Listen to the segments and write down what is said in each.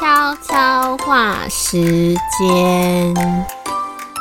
悄悄话时间，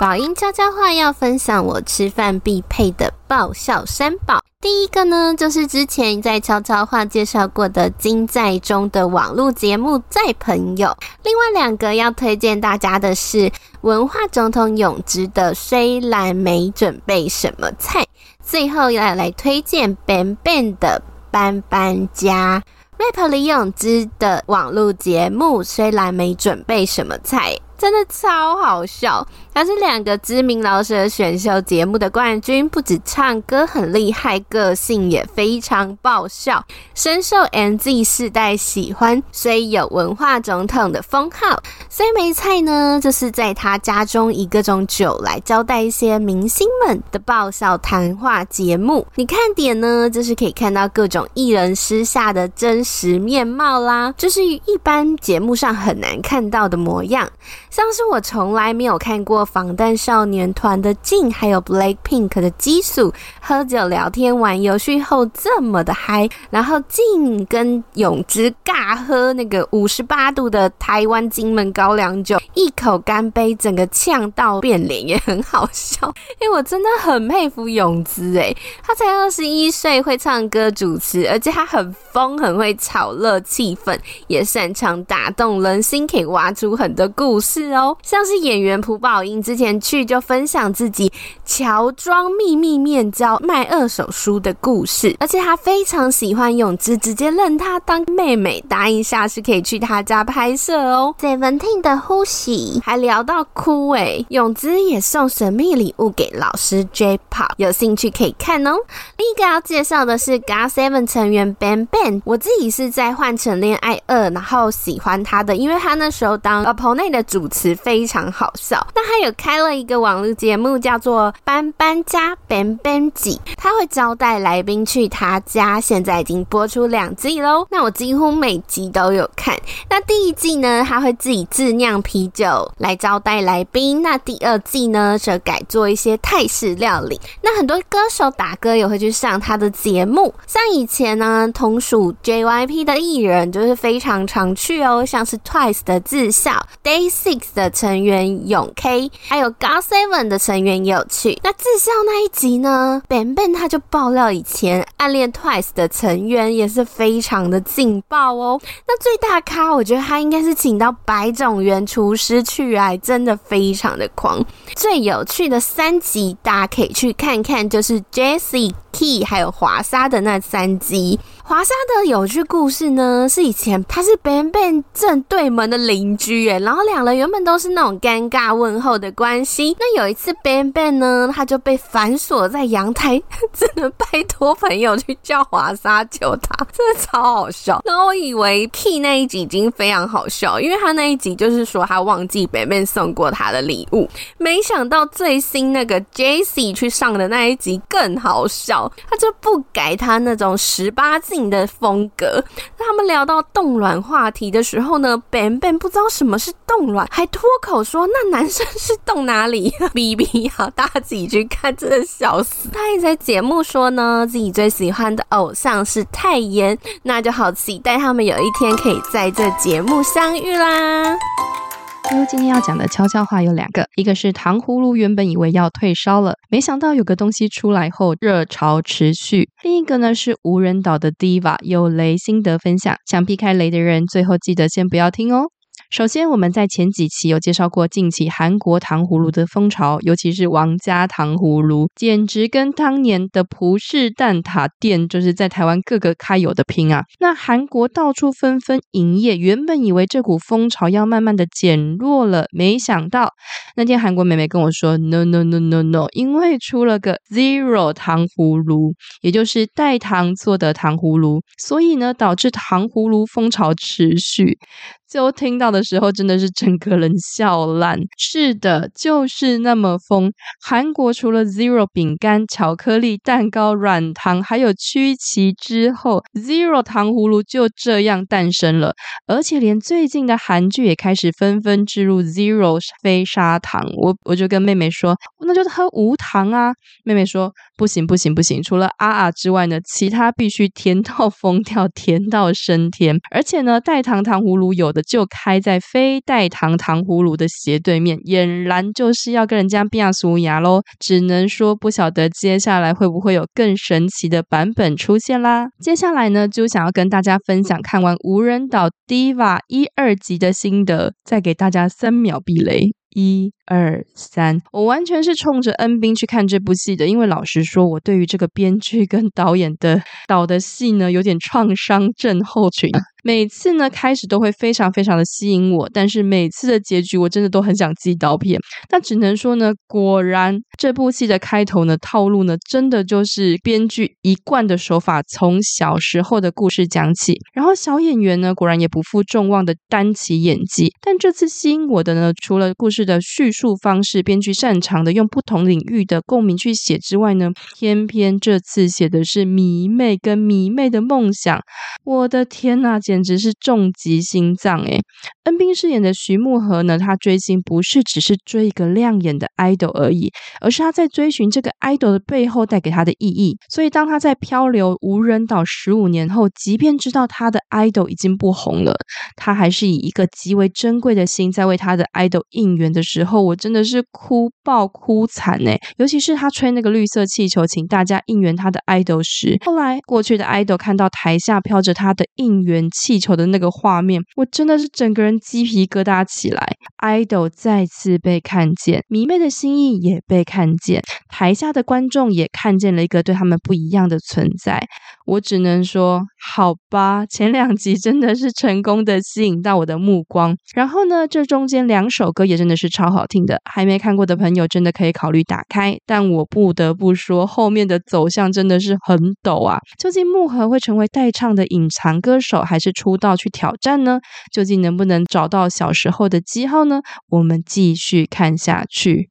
宝音悄悄话要分享我吃饭必配的爆笑三宝。第一个呢，就是之前在悄悄话介绍过的金在中的网络节目《在朋友》。另外两个要推荐大家的是文化总统永植的《虽然没准备什么菜》。最后要来推荐 Ben Ben 的《搬搬家》。Rapper 李永芝的网络节目，虽然没准备什么菜。真的超好笑，他是两个知名饶舌选秀节目的冠军，不止唱歌很厉害，个性也非常爆笑，深受 MZ 世代喜欢，虽有文化总统的封号。虽没菜呢，就是在他家中以各种酒来招待一些明星们的爆笑谈话节目。你看点呢，就是可以看到各种艺人私下的真实面貌啦，就是一般节目上很难看到的模样。像是我从来没有看过防弹少年团的静还有 Blackpink 的基素喝酒聊天玩游戏后这么的嗨，然后静跟泳之尬喝那个五十八度的台湾金门高粱酒，一口干杯，整个呛到变脸也很好笑。因为我真的很佩服泳之诶，他才二十一岁，会唱歌主持，而且他很疯，很会炒热气氛，也擅长打动人心，可以挖出很多故事。是哦，像是演员朴宝英之前去就分享自己乔装秘密面交卖二手书的故事，而且他非常喜欢泳姿，直接认他当妹妹，答应下次可以去他家拍摄哦。Seventeen 的呼吸还聊到哭诶，泳姿也送神秘礼物给老师 J-Pop，有兴趣可以看哦。另一个要介绍的是 GOT7 成员 BANG-BANG，我自己是在《换成恋爱二》，然后喜欢他的，因为他那时候当 opponent 的主。词非常好笑，那他有开了一个网络节目，叫做《搬搬家 BANG BANG 集》，他会招待来宾去他家，现在已经播出两季喽。那我几乎每集都有看。那第一季呢，他会自己自酿啤酒来招待来宾。那第二季呢，则改做一些泰式料理。那很多歌手打歌也会去上他的节目，像以前呢，同属 JYP 的艺人就是非常常去哦，像是 Twice 的智孝 Day Six。的成员永 K，还有 GOT7 的成员也有去。那智孝那一集呢，BANG-BANG 他就爆料以前暗恋 Twice 的成员也是非常的劲爆哦。那最大咖，我觉得他应该是请到白种元厨师去啊，真的非常的狂。最有趣的三集，大家可以去看看，就是 Jessie、Key 还有华莎的那三集。华莎的有趣故事呢，是以前他是 BANG-BANG 正对门的邻居哎，然后两人原本都是那种尴尬问候的关系。那有一次 BANG-BANG 呢，他就被反锁在阳台，只能拜托朋友去叫华莎救他，真的超好笑。那我以为屁那一集已经非常好笑，因为他那一集就是说他忘记 BANG-BANG 送过他的礼物，没想到最新那个 Jesse 去上的那一集更好笑，他就不改他那种十八禁的风格，他们聊到冻卵话题的时候呢，BANG-BANG 不知道什么是冻卵，还脱口说那男生是冻哪里？B B 啊，大家自己去看，真的笑死。他也在节目说呢，自己最喜欢的偶像是泰妍，那就好期待他们有一天可以在这节目相遇啦。因为今天要讲的悄悄话有两个，一个是糖葫芦原本以为要退烧了，没想到有个东西出来后热潮持续；另一个呢是无人岛的 Diva 有雷心得分享，想避开雷的人最后记得先不要听哦。首先，我们在前几期有介绍过近期韩国糖葫芦的风潮，尤其是王家糖葫芦，简直跟当年的葡式蛋挞店就是在台湾各个开有的拼啊！那韩国到处纷纷营业，原本以为这股风潮要慢慢的减弱了，没想到那天韩国妹妹跟我说：“No No No No No，因为出了个 Zero 糖葫芦，也就是代糖做的糖葫芦，所以呢导致糖葫芦风潮持续。”最后听到的时候，真的是整个人笑烂。是的，就是那么疯。韩国除了 Zero 饼干、巧克力蛋糕、软糖，还有曲奇之后，Zero 糖葫芦就这样诞生了。而且连最近的韩剧也开始纷纷置入 Zero 非砂糖。我我就跟妹妹说，那就喝无糖啊。妹妹说不行不行不行，除了啊啊之外呢，其他必须甜到疯掉，甜到升天。而且呢，代糖糖葫芦有。就开在非代糖糖葫芦的斜对面，俨然就是要跟人家变俗牙喽。只能说不晓得接下来会不会有更神奇的版本出现啦。接下来呢，就想要跟大家分享看完《无人岛 Diva》一二集的心得，再给大家三秒避雷。一二三，我完全是冲着恩兵去看这部戏的，因为老实说，我对于这个编剧跟导演的导的戏呢，有点创伤症候群。每次呢，开始都会非常非常的吸引我，但是每次的结局我真的都很想寄刀片。那只能说呢，果然这部戏的开头呢，套路呢，真的就是编剧一贯的手法，从小时候的故事讲起，然后小演员呢，果然也不负众望的担起演技。但这次吸引我的呢，除了故事的叙述方式，编剧擅长的用不同领域的共鸣去写之外呢，偏偏这次写的是迷妹跟迷妹的梦想。我的天呐，简直是重击心脏诶，恩斌饰演的徐慕荷呢，他追星不是只是追一个亮眼的 idol 而已，而是他在追寻这个 idol 的背后带给他的意义。所以当他在漂流无人岛十五年后，即便知道他的 idol 已经不红了，他还是以一个极为珍贵的心在为他的 idol 应援的时候，我真的是哭爆哭惨诶，尤其是他吹那个绿色气球，请大家应援他的 idol 时，后来过去的 idol 看到台下飘着他的应援气。球的那个画面，我真的是整个人鸡皮疙瘩起来。idol 再次被看见，迷妹的心意也被看见，台下的观众也看见了一个对他们不一样的存在。我只能说，好吧，前两集真的是成功的吸引到我的目光。然后呢，这中间两首歌也真的是超好听的，还没看过的朋友真的可以考虑打开。但我不得不说，后面的走向真的是很陡啊！究竟木盒会成为代唱的隐藏歌手，还是出道去挑战呢？究竟能不能找到小时候的记号呢？我们继续看下去。